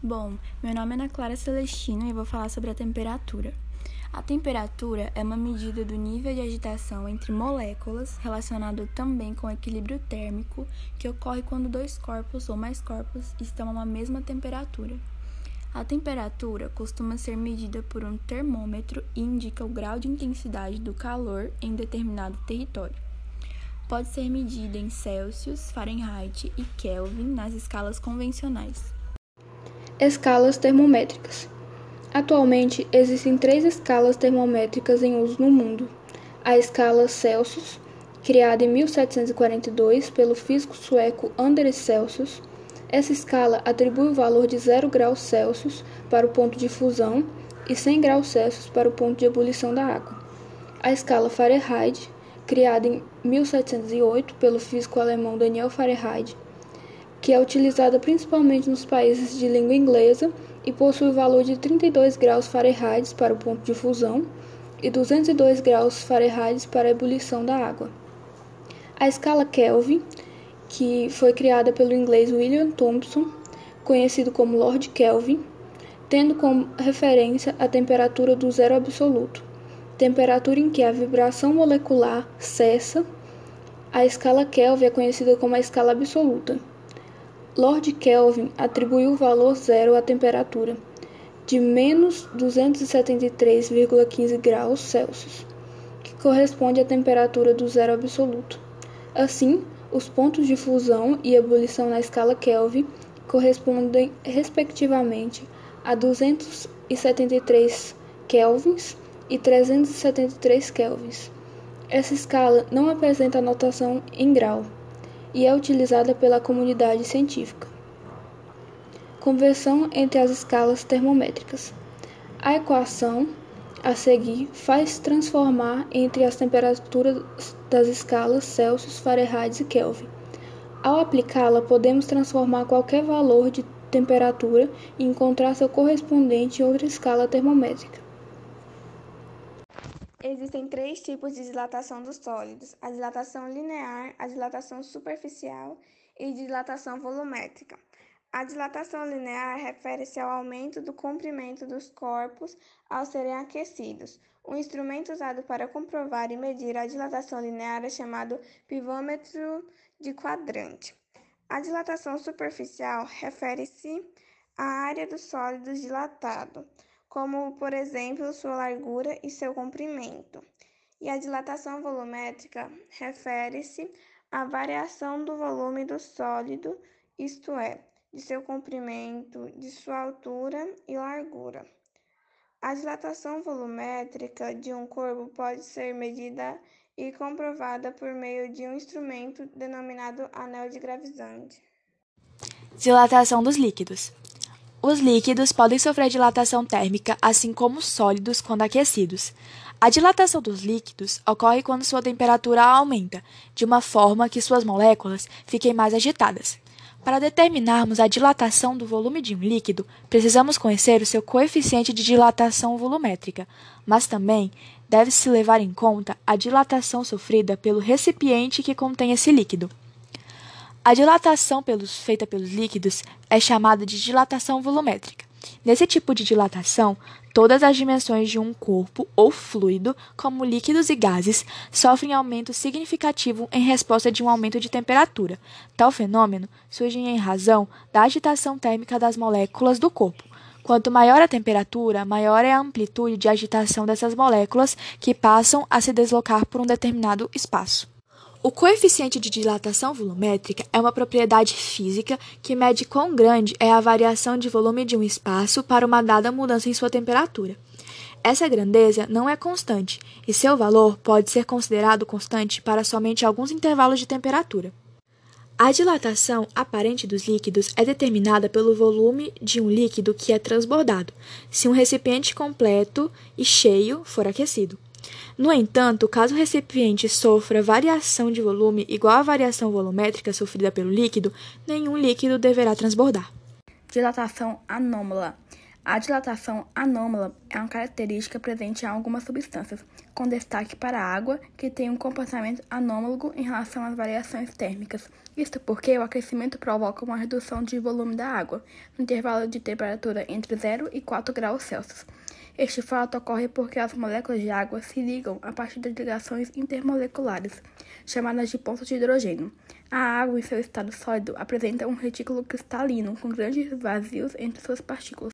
Bom, meu nome é Ana Clara Celestino e vou falar sobre a temperatura. A temperatura é uma medida do nível de agitação entre moléculas, relacionado também com o equilíbrio térmico, que ocorre quando dois corpos ou mais corpos estão a uma mesma temperatura. A temperatura costuma ser medida por um termômetro e indica o grau de intensidade do calor em determinado território. Pode ser medida em Celsius, Fahrenheit e Kelvin nas escalas convencionais. Escalas termométricas. Atualmente existem três escalas termométricas em uso no mundo: a escala Celsius, criada em 1742 pelo físico sueco Anders Celsius. Essa escala atribui o valor de 0 graus Celsius para o ponto de fusão e 100 graus Celsius para o ponto de ebulição da água. A escala Fahrenheit, criada em 1708 pelo físico alemão Daniel Fahrenheit, que é utilizada principalmente nos países de língua inglesa e possui valor de 32 graus Fahrenheit para o ponto de fusão e 202 graus Fahrenheit para a ebulição da água. A escala Kelvin, que foi criada pelo inglês William Thomson, conhecido como Lord Kelvin, tendo como referência a temperatura do zero absoluto, temperatura em que a vibração molecular cessa. A escala Kelvin é conhecida como a escala absoluta. Lord Kelvin atribuiu o valor zero à temperatura de menos 273,15 graus Celsius, que corresponde à temperatura do zero absoluto. Assim, os pontos de fusão e ebulição na escala Kelvin correspondem respectivamente a 273 kelvins e 373 kelvins. Essa escala não apresenta notação em grau e é utilizada pela comunidade científica. Conversão entre as escalas termométricas. A equação a seguir faz transformar entre as temperaturas das escalas Celsius, Fahrenheit e Kelvin. Ao aplicá-la, podemos transformar qualquer valor de temperatura e encontrar seu correspondente em outra escala termométrica. Existem três tipos de dilatação dos sólidos: a dilatação linear, a dilatação superficial e dilatação volumétrica. A dilatação linear refere-se ao aumento do comprimento dos corpos ao serem aquecidos. O instrumento usado para comprovar e medir a dilatação linear é chamado pivômetro de quadrante. A dilatação superficial refere-se à área do sólido dilatado como, por exemplo, sua largura e seu comprimento. E a dilatação volumétrica refere-se à variação do volume do sólido, isto é, de seu comprimento, de sua altura e largura. A dilatação volumétrica de um corpo pode ser medida e comprovada por meio de um instrumento denominado anel de gravizante. Dilatação dos líquidos. Os líquidos podem sofrer dilatação térmica, assim como os sólidos quando aquecidos. A dilatação dos líquidos ocorre quando sua temperatura aumenta, de uma forma que suas moléculas fiquem mais agitadas. Para determinarmos a dilatação do volume de um líquido, precisamos conhecer o seu coeficiente de dilatação volumétrica, mas também deve-se levar em conta a dilatação sofrida pelo recipiente que contém esse líquido. A dilatação pelos, feita pelos líquidos é chamada de dilatação volumétrica. Nesse tipo de dilatação, todas as dimensões de um corpo ou fluido, como líquidos e gases, sofrem aumento significativo em resposta de um aumento de temperatura. Tal fenômeno surge em razão da agitação térmica das moléculas do corpo. Quanto maior a temperatura, maior é a amplitude de agitação dessas moléculas que passam a se deslocar por um determinado espaço. O coeficiente de dilatação volumétrica é uma propriedade física que mede quão grande é a variação de volume de um espaço para uma dada mudança em sua temperatura. Essa grandeza não é constante, e seu valor pode ser considerado constante para somente alguns intervalos de temperatura. A dilatação aparente dos líquidos é determinada pelo volume de um líquido que é transbordado, se um recipiente completo e cheio for aquecido. No entanto, caso o recipiente sofra variação de volume igual à variação volumétrica sofrida pelo líquido, nenhum líquido deverá transbordar. Dilatação anômala. A dilatação anômala é uma característica presente em algumas substâncias, com destaque para a água, que tem um comportamento anômalo em relação às variações térmicas. Isto porque o aquecimento provoca uma redução de volume da água, no intervalo de temperatura entre 0 e 4 graus Celsius. Este fato ocorre porque as moléculas de água se ligam a partir de ligações intermoleculares, chamadas de pontos de hidrogênio. A água, em seu estado sólido, apresenta um retículo cristalino com grandes vazios entre suas partículas.